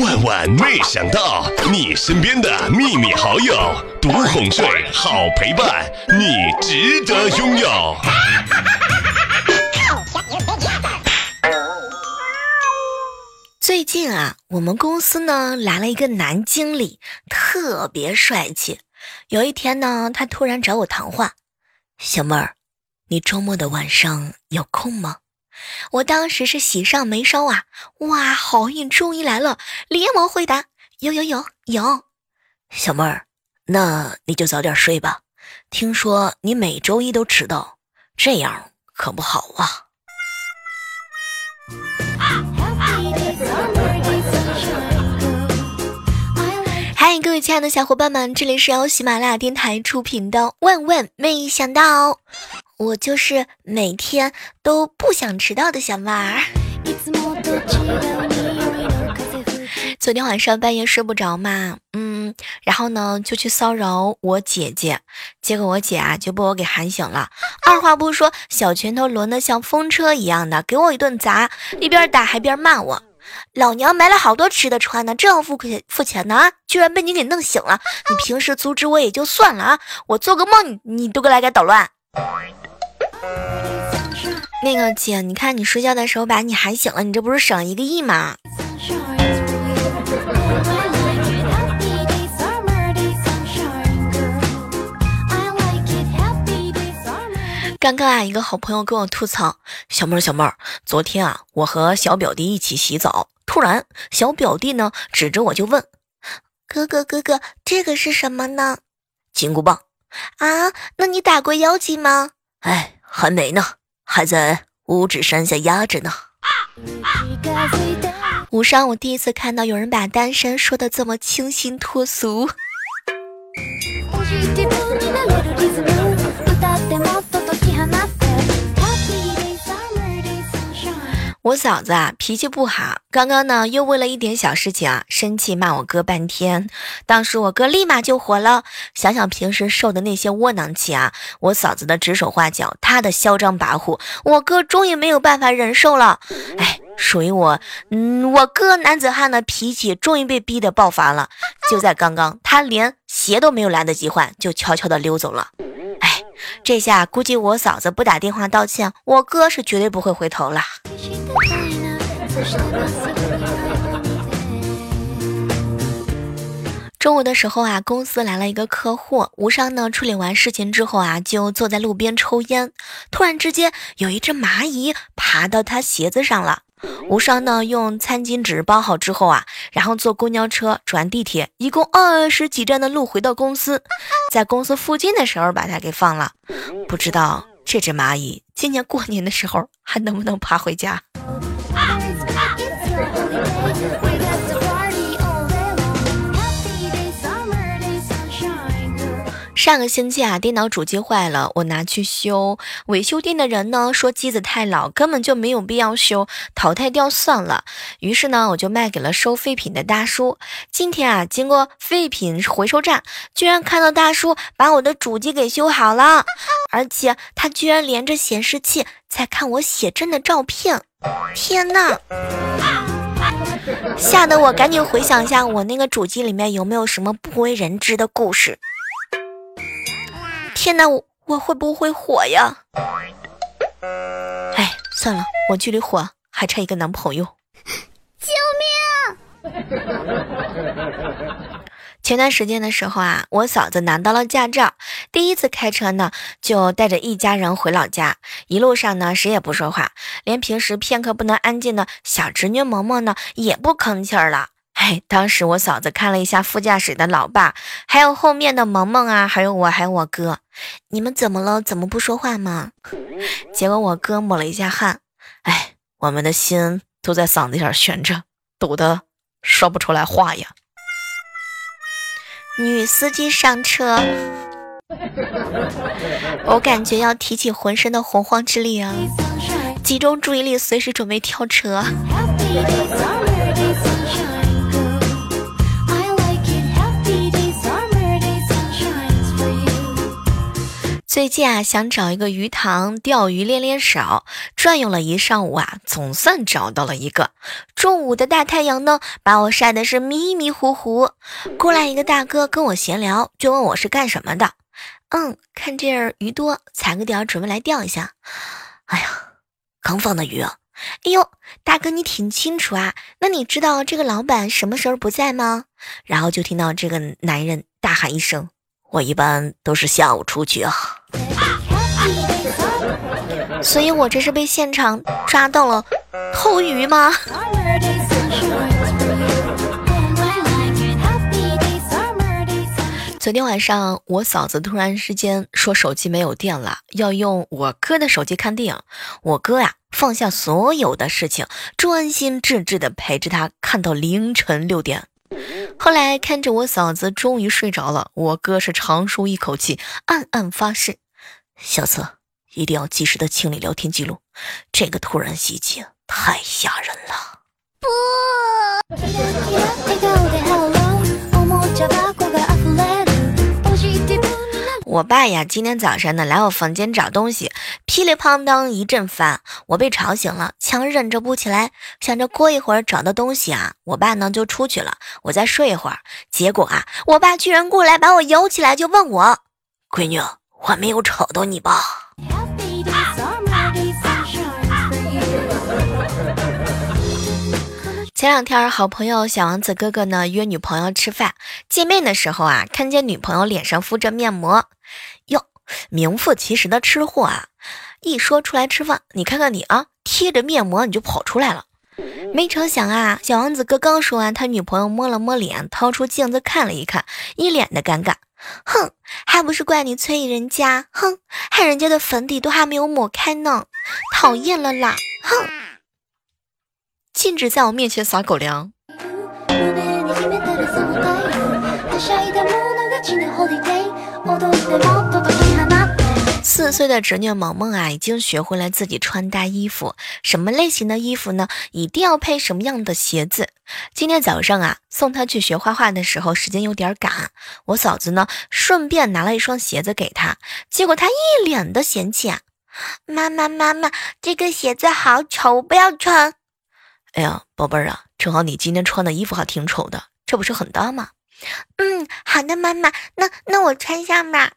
万万没想到，你身边的秘密好友，独哄睡，好陪伴，你值得拥有。最近啊，我们公司呢来了一个男经理，特别帅气。有一天呢，他突然找我谈话：“小妹儿，你周末的晚上有空吗？”我当时是喜上眉梢啊！哇，好运终于来了，连忙回答：“有有有有。”小妹儿，那你就早点睡吧。听说你每周一都迟到，这样可不好啊。嗨，各位亲爱的小伙伴们，这里是由喜马拉雅电台出品的《万万没想到》。我就是每天都不想迟到的小妹儿。昨天晚上半夜睡不着嘛，嗯，然后呢就去骚扰我姐姐，结果我姐啊就被我给喊醒了，二话不说，小拳头抡得像风车一样的给我一顿砸，一边打还边骂我：“老娘买了好多吃的穿的，正要付钱付钱呢，居然被你给弄醒了！你平时阻止我也就算了啊，我做个梦你你都来给捣乱。”那个姐，你看你睡觉的时候把你喊醒了，你这不是省一个亿吗？刚刚啊，一个好朋友跟我吐槽：“小妹儿，小妹儿，昨天啊，我和小表弟一起洗澡，突然小表弟呢指着我就问：哥哥哥哥，这个是什么呢？金箍棒啊？那你打过妖精吗？哎，还没呢。”还在五指山下压着呢。五上，我第一次看到有人把单身说的这么清新脱俗。我嫂子啊，脾气不好，刚刚呢又为了一点小事情啊生气骂我哥半天。当时我哥立马就火了，想想平时受的那些窝囊气啊，我嫂子的指手画脚，他的嚣张跋扈，我哥终于没有办法忍受了。哎，属于我，嗯，我哥男子汉的脾气终于被逼得爆发了。就在刚刚，他连鞋都没有来得及换，就悄悄的溜走了。哎，这下估计我嫂子不打电话道歉，我哥是绝对不会回头了。中午的时候啊，公司来了一个客户，无伤呢处理完事情之后啊，就坐在路边抽烟。突然之间，有一只蚂蚁爬到他鞋子上了。无双呢用餐巾纸包好之后啊，然后坐公交车转地铁，一共二十几站的路回到公司，在公司附近的时候把它给放了。不知道这只蚂蚁今年过年的时候还能不能爬回家？上个星期啊，电脑主机坏了，我拿去修。维修店的人呢说机子太老，根本就没有必要修，淘汰掉算了。于是呢，我就卖给了收废品的大叔。今天啊，经过废品回收站，居然看到大叔把我的主机给修好了，而且他居然连着显示器在看我写真的照片。天呐！吓得我赶紧回想一下，我那个主机里面有没有什么不为人知的故事。天哪，我我会不会火呀？哎，算了，我距离火还差一个男朋友。救命！前段时间的时候啊，我嫂子拿到了驾照，第一次开车呢，就带着一家人回老家。一路上呢，谁也不说话，连平时片刻不能安静的小侄女萌萌呢，也不吭气儿了。哎，当时我嫂子看了一下副驾驶的老爸，还有后面的萌萌啊，还有我，还有我哥，你们怎么了？怎么不说话吗？结果我哥抹了一下汗，哎，我们的心都在嗓子眼悬着，堵得说不出来话呀。女司机上车，我感觉要提起浑身的洪荒之力啊！集中注意力，随时准备跳车。最近啊，想找一个鱼塘钓鱼练练手，转悠了一上午啊，总算找到了一个。中午的大太阳呢，把我晒的是迷迷糊糊。过来一个大哥跟我闲聊，就问我是干什么的。嗯，看这儿鱼多，踩个点准备来钓一下。哎呀，刚放的鱼啊！哎呦，大哥你挺清楚啊，那你知道这个老板什么时候不在吗？然后就听到这个男人大喊一声：“我一般都是下午出去啊。”所以，我这是被现场抓到了偷鱼吗？昨天晚上，我嫂子突然之间说手机没有电了，要用我哥的手机看电影。我哥呀，放下所有的事情，专心致志的陪着她看到凌晨六点。后来看着我嫂子终于睡着了，我哥是长舒一口气，暗暗发誓：小策一定要及时的清理聊天记录。这个突然袭击太吓人了。不。我爸呀，今天早上呢来我房间找东西，噼里啪当一阵翻，我被吵醒了，强忍着不起来，想着过一会儿找到东西啊，我爸呢就出去了，我再睡一会儿。结果啊，我爸居然过来把我摇起来，就问我：“闺女，我没有吵到你吧？” 前两天，好朋友小王子哥哥呢约女朋友吃饭，见面的时候啊，看见女朋友脸上敷着面膜，名副其实的吃货啊！一说出来吃饭，你看看你啊，贴着面膜你就跑出来了。没成想啊，小王子哥刚说完，他女朋友摸了摸脸，掏出镜子看了一看，一脸的尴尬。哼，还不是怪你催人家，哼，害人家的粉底都还没有抹开呢，讨厌了啦，哼。禁止在我面前撒狗粮。四岁的侄女萌萌啊，已经学会了自己穿搭衣服，什么类型的衣服呢？一定要配什么样的鞋子？今天早上啊，送她去学画画的时候，时间有点赶，我嫂子呢，顺便拿了一双鞋子给她，结果她一脸的嫌弃啊，妈妈妈妈，这个鞋子好丑，不要穿。哎呀，宝贝儿啊，正好你今天穿的衣服还挺丑的，这不是很搭吗？嗯，好的，妈妈，那那我穿上吧。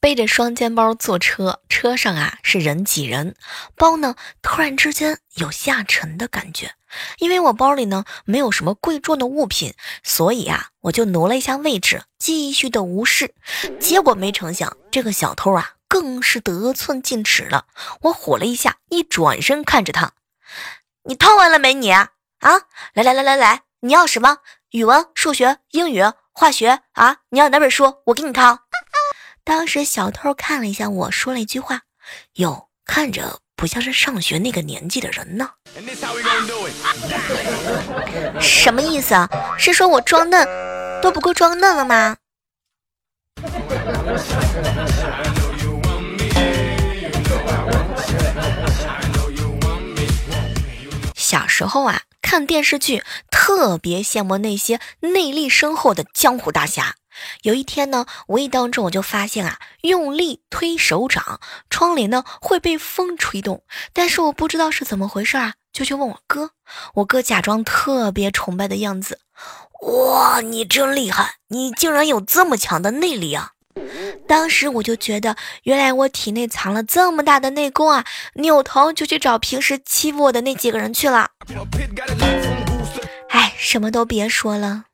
背着双肩包坐车，车上啊是人挤人，包呢突然之间有下沉的感觉。因为我包里呢没有什么贵重的物品，所以啊我就挪了一下位置，继续的无视。结果没成想，这个小偷啊更是得寸进尺了。我火了一下，一转身看着他：“你掏完了没？你啊，来来来来来，你要什么？语文、数学、英语、化学啊？你要哪本书？我给你掏。”当时小偷看了一下我，说了一句话：“哟，看着不像是上学那个年纪的人呢。”什么意思啊？是说我装嫩都不够装嫩了吗？时候啊，看电视剧特别羡慕那些内力深厚的江湖大侠。有一天呢，无意当中我就发现啊，用力推手掌，窗帘呢会被风吹动。但是我不知道是怎么回事啊，就去问我哥。我哥假装特别崇拜的样子，哇，你真厉害，你竟然有这么强的内力啊！当时我就觉得，原来我体内藏了这么大的内功啊！扭头就去找平时欺负我的那几个人去了。哎，什么都别说了。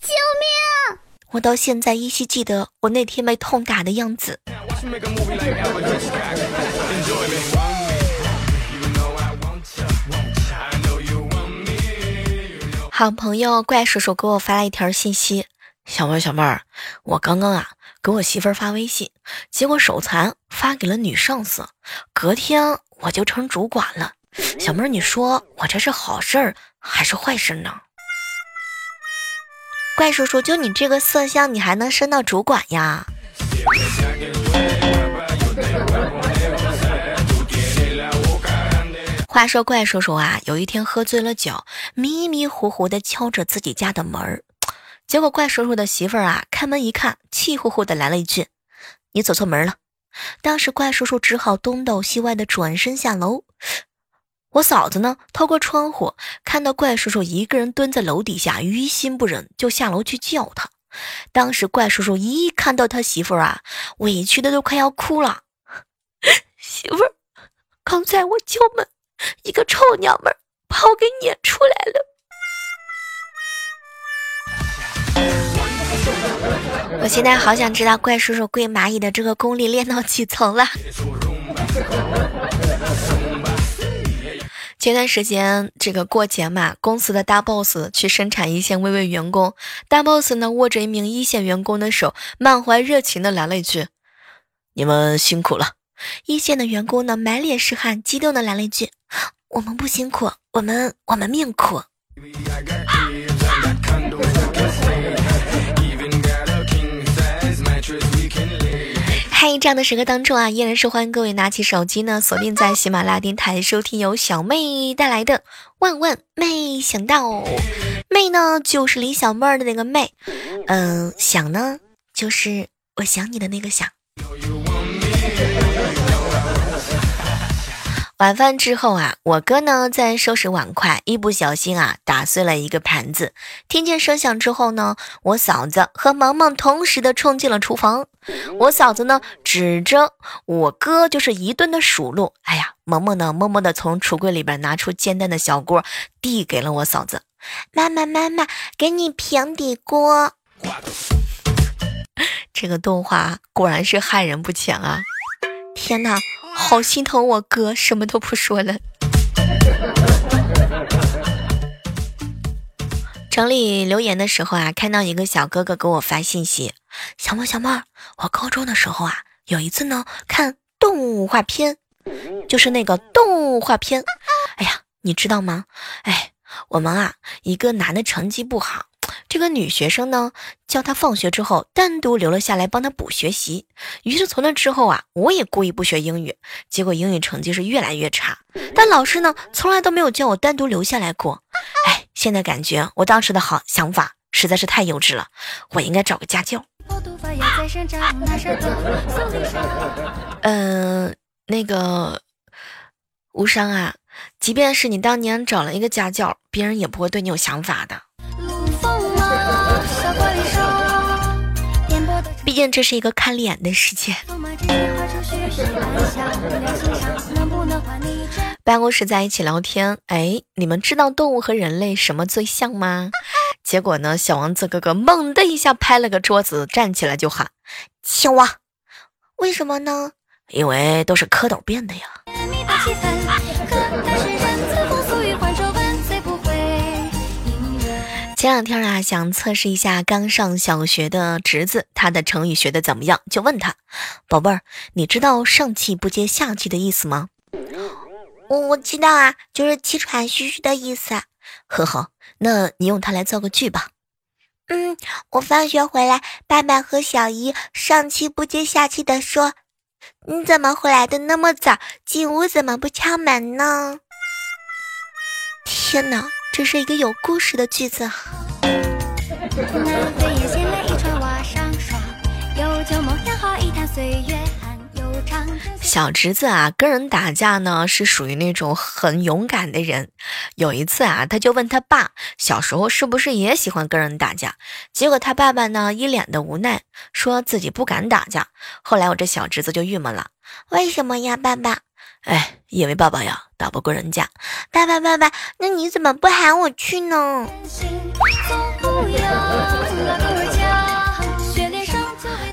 救命我到现在依稀记得我那天被痛打的样子。好朋友怪叔叔给我发了一条信息：小妹儿，小妹儿，我刚刚啊给我媳妇儿发微信，结果手残发给了女上司，隔天我就成主管了。小妹儿，你说我这是好事儿还是坏事呢？怪叔叔，就你这个色相，你还能升到主管呀？话说怪叔叔啊，有一天喝醉了酒，迷迷糊糊的敲着自己家的门儿，结果怪叔叔的媳妇儿啊，开门一看，气呼呼的来了一句：“你走错门了。”当时怪叔叔只好东倒西歪的转身下楼。我嫂子呢，透过窗户看到怪叔叔一个人蹲在楼底下，于心不忍，就下楼去叫他。当时怪叔叔一看到他媳妇儿啊，委屈的都快要哭了。媳妇儿，刚才我敲门，一个臭娘们把我给撵出来了。我现在好想知道怪叔叔跪蚂蚁的这个功力练到几层了。前段时间这个过节嘛，公司的大 boss 去生产一线慰问员工，大 boss 呢握着一名一线员工的手，满怀热情的来了一句：“你们辛苦了。”一线的员工呢满脸是汗，激动的来了一句：“我们不辛苦，我们我们命苦。”这样的时刻当中啊，依然是欢迎各位拿起手机呢，锁定在喜马拉雅电台收听由小妹带来的《万万没想到》。妹呢，就是李小妹儿的那个妹，嗯，想呢，就是我想你的那个想。晚饭之后啊，我哥呢在收拾碗筷，一不小心啊打碎了一个盘子。听见声响之后呢，我嫂子和萌萌同时的冲进了厨房。我嫂子呢指着我哥就是一顿的数落。哎呀，萌萌呢默默的从橱柜里边拿出煎蛋的小锅，递给了我嫂子。妈妈妈妈，给你平底锅。这个动画果然是害人不浅啊！天哪！好心疼我哥，什么都不说了。整理留言的时候啊，看到一个小哥哥给我发信息：“小妹小妹，我高中的时候啊，有一次呢看动画片，就是那个动画片。哎呀，你知道吗？哎，我们啊，一个男的成绩不好。”这个女学生呢，叫他放学之后单独留了下来帮她补学习。于是从那之后啊，我也故意不学英语，结果英语成绩是越来越差。但老师呢，从来都没有叫我单独留下来过。哎，现在感觉我当时的好想法实在是太幼稚了，我应该找个家教。嗯，那个无伤啊，即便是你当年找了一个家教，别人也不会对你有想法的。这是一个看脸的世界。办公室在一起聊天，哎，你们知道动物和人类什么最像吗？结果呢，小王子哥哥猛的一下拍了个桌子，站起来就喊：“青蛙！为什么呢？因为都是蝌蚪变的呀。”前两天啊，想测试一下刚上小学的侄子，他的成语学的怎么样？就问他，宝贝儿，你知道上气不接下气的意思吗？我我知道啊，就是气喘吁吁的意思。呵呵，那你用它来造个句吧。嗯，我放学回来，爸爸和小姨上气不接下气的说：“你怎么回来的那么早？进屋怎么不敲门呢？”天哪！这是一个有故事的句子。小侄子啊，跟人打架呢，是属于那种很勇敢的人。有一次啊，他就问他爸，小时候是不是也喜欢跟人打架？结果他爸爸呢，一脸的无奈，说自己不敢打架。后来我这小侄子就郁闷了，为什么呀，爸爸？哎，因为爸爸呀打不过人家。爸爸，爸爸，那你怎么不喊我去呢？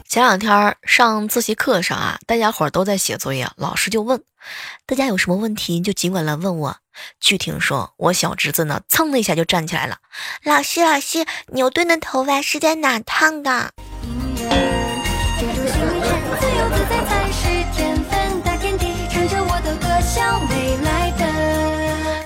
前两天上自习课上啊，大家伙都在写作业，老师就问大家有什么问题就尽管来问我。据听说，我小侄子呢，蹭的一下就站起来了。老师，老师，牛顿的头发是在哪烫的？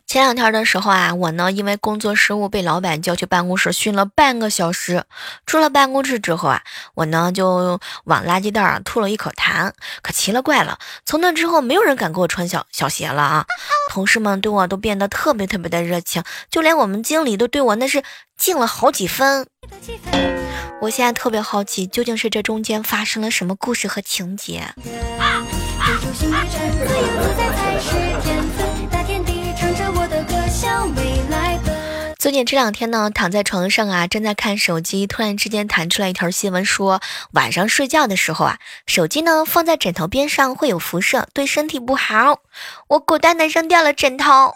前两天的时候啊，我呢因为工作失误被老板叫去办公室训了半个小时。出了办公室之后啊，我呢就往垃圾袋啊吐了一口痰。可奇了怪了，从那之后没有人敢给我穿小小鞋了啊！同事们对我都变得特别特别的热情，就连我们经理都对我那是敬了好几分。我现在特别好奇，究竟是这中间发生了什么故事和情节？最近这两天呢，躺在床上啊，正在看手机，突然之间弹出来一条新闻，说晚上睡觉的时候啊，手机呢放在枕头边上会有辐射，对身体不好。我果断的扔掉了枕头。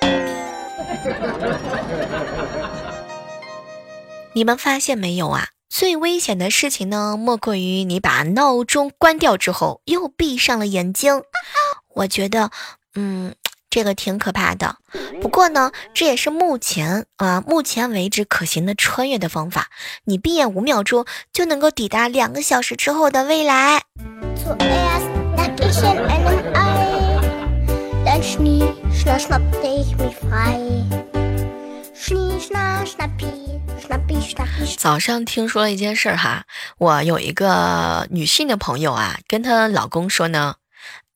你们发现没有啊？最危险的事情呢，莫过于你把闹钟关掉之后又闭上了眼睛。我觉得，嗯。这个挺可怕的，不过呢，这也是目前啊，目前为止可行的穿越的方法。你闭眼五秒钟就能够抵达两个小时之后的未来。早上听说了一件事哈，我有一个女性的朋友啊，跟她老公说呢。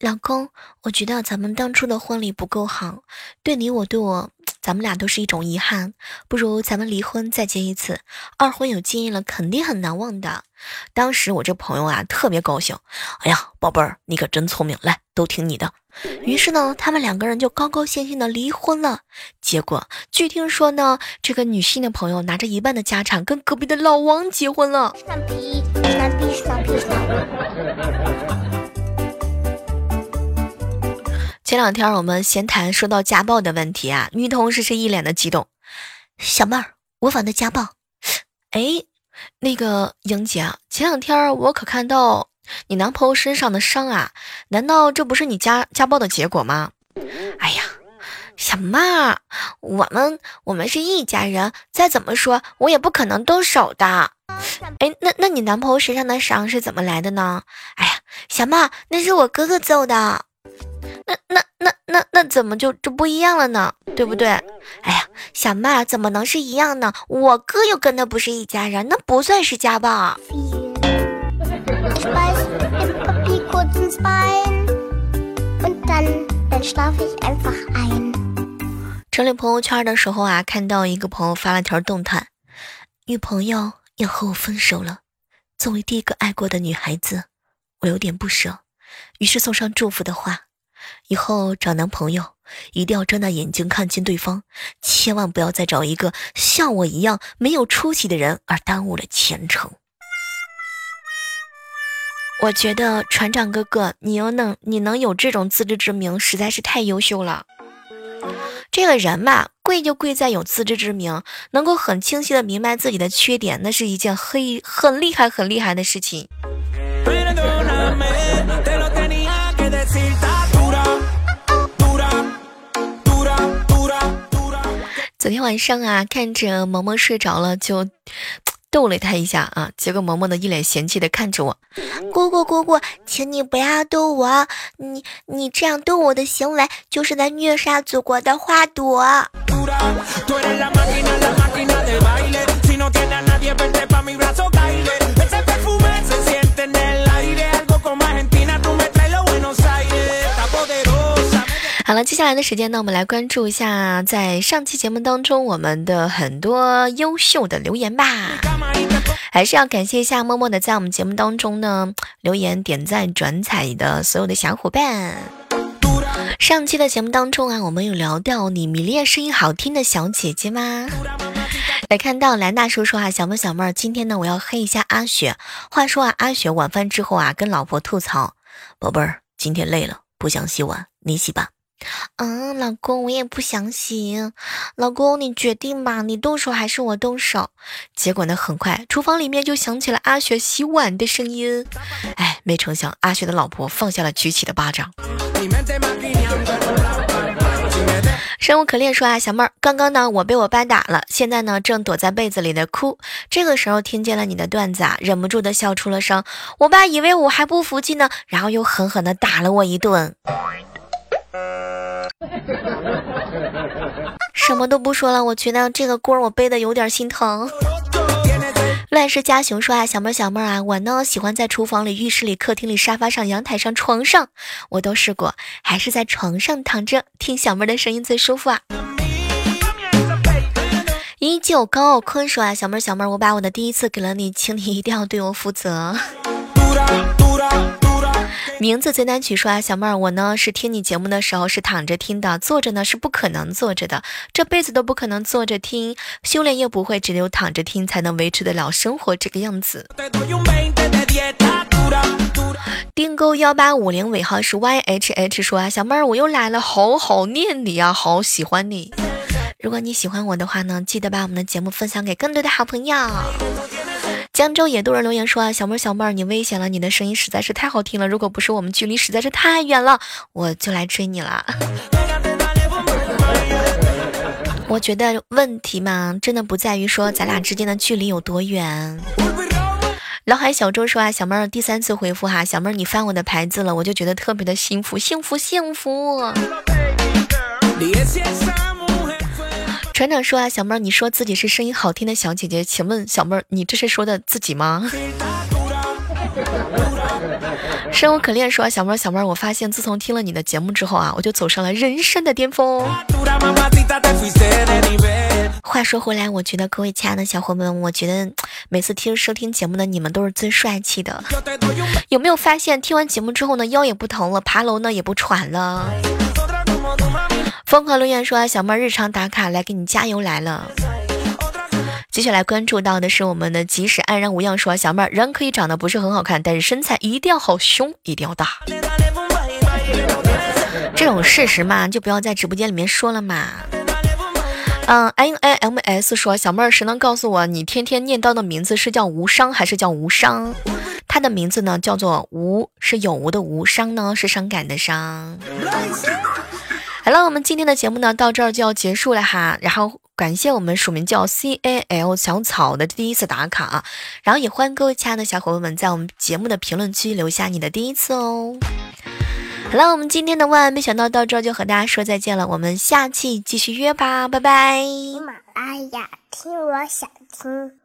老公，我觉得咱们当初的婚礼不够好，对你我对我，咱们俩都是一种遗憾。不如咱们离婚再结一次，二婚有经验了，肯定很难忘的。当时我这朋友啊特别高兴，哎呀，宝贝儿，你可真聪明，来，都听你的。于是呢，他们两个人就高高兴兴的离婚了。结果据听说呢，这个女性的朋友拿着一半的家产跟隔壁的老王结婚了。前两天我们闲谈说到家暴的问题啊，女同事是一脸的激动。小妹儿，我反对家暴。哎，那个英姐，前两天我可看到你男朋友身上的伤啊，难道这不是你家家暴的结果吗？哎呀，小妹儿，我们我们是一家人，再怎么说我也不可能动手的。哎，那那你男朋友身上的伤是怎么来的呢？哎呀，小妹儿，那是我哥哥揍的。那那那那那怎么就就不一样了呢？对不对？哎呀，小妹怎么能是一样呢？我哥又跟他不是一家人，那不算是家暴。整理朋友圈的时候啊，看到一个朋友发了条动态：女朋友要和我分手了。作为第一个爱过的女孩子，我有点不舍，于是送上祝福的话。以后找男朋友一定要睁大眼睛看清对方，千万不要再找一个像我一样没有出息的人而耽误了前程。我觉得船长哥哥，你又能你能有这种自知之明，实在是太优秀了。这个人嘛，贵就贵在有自知之明，能够很清晰的明白自己的缺点，那是一件很很厉害很厉害的事情。晚上啊，看着萌萌睡着了，就逗了他一下啊。结果萌萌的一脸嫌弃的看着我，姑姑姑姑，请你不要逗我，你你这样逗我的行为就是在虐杀祖国的花朵。好了，接下来的时间呢，我们来关注一下在上期节目当中我们的很多优秀的留言吧。还是要感谢一下默默的在我们节目当中呢留言、点赞、转采的所有的小伙伴。上期的节目当中啊，我们有聊到你迷恋声音好听的小姐姐吗？来看到兰大叔说啊，小妹小妹，今天呢我要黑一下阿雪。话说啊，阿雪晚饭之后啊，跟老婆吐槽，宝贝儿，今天累了，不想洗碗，你洗吧。嗯，老公，我也不想洗。老公，你决定吧，你动手还是我动手？结果呢，很快厨房里面就响起了阿雪洗碗的声音。哎，没成想，阿雪的老婆放下了举起的巴掌。生无可恋说啊，小妹儿，刚刚呢，我被我爸打了，现在呢，正躲在被子里的哭。这个时候听见了你的段子啊，忍不住的笑出了声。我爸以为我还不服气呢，然后又狠狠的打了我一顿。什么都不说了，我觉得这个锅我背的有点心疼。乱世佳雄说啊，小妹儿小妹儿啊，我呢喜欢在厨房里、浴室里、客厅里、沙发上、阳台上、床上，我都试过，还是在床上躺着听小妹儿的声音最舒服啊。依旧高傲坤说啊，小妹儿小妹儿，我把我的第一次给了你，请你一定要对我负责。名字最难取说啊，小妹儿，我呢是听你节目的时候是躺着听的，坐着呢是不可能坐着的，这辈子都不可能坐着听，修炼又不会，只有躺着听才能维持得了生活这个样子。订购幺八五零尾号是 Y H H 说啊，小妹儿我又来了，好好念你啊，好喜欢你。如果你喜欢我的话呢，记得把我们的节目分享给更多的好朋友。江州野渡人留言说啊，小妹儿小妹儿，你危险了，你的声音实在是太好听了，如果不是我们距离实在是太远了，我就来追你了。我觉得问题嘛，真的不在于说咱俩之间的距离有多远。老海小周说啊，小妹儿第三次回复哈，小妹儿你翻我的牌子了，我就觉得特别的幸福，幸福，幸福。船长说啊，小妹儿，你说自己是声音好听的小姐姐，请问小妹儿，你这是说的自己吗？生无可恋说啊，小妹儿，小妹儿，我发现自从听了你的节目之后啊，我就走上了人生的巅峰。话说回来，我觉得各位亲爱的小伙伴们，我觉得每次听收听节目的你们都是最帅气的。有没有发现听完节目之后呢，腰也不疼了，爬楼呢也不喘了？疯狂留言说：“小妹儿日常打卡来给你加油来了。”接下来关注到的是我们的即使安然无恙说：“小妹儿人可以长得不是很好看，但是身材一定要好，胸一定要大。”这种事实嘛，就不要在直播间里面说了嘛。嗯，i i m s 说：“小妹儿，谁能告诉我你天天念叨的名字是叫无伤还是叫无伤？他的名字呢叫做无，是有无的无，伤呢是伤感的伤。”好了，我们今天的节目呢到这儿就要结束了哈。然后感谢我们署名叫 C A L 小草的第一次打卡，然后也欢迎各位亲爱的小伙伴们在我们节目的评论区留下你的第一次哦。好了，我们今天的万万没想到到这儿就和大家说再见了，我们下期继续约吧，拜拜。喜马拉雅听我想听。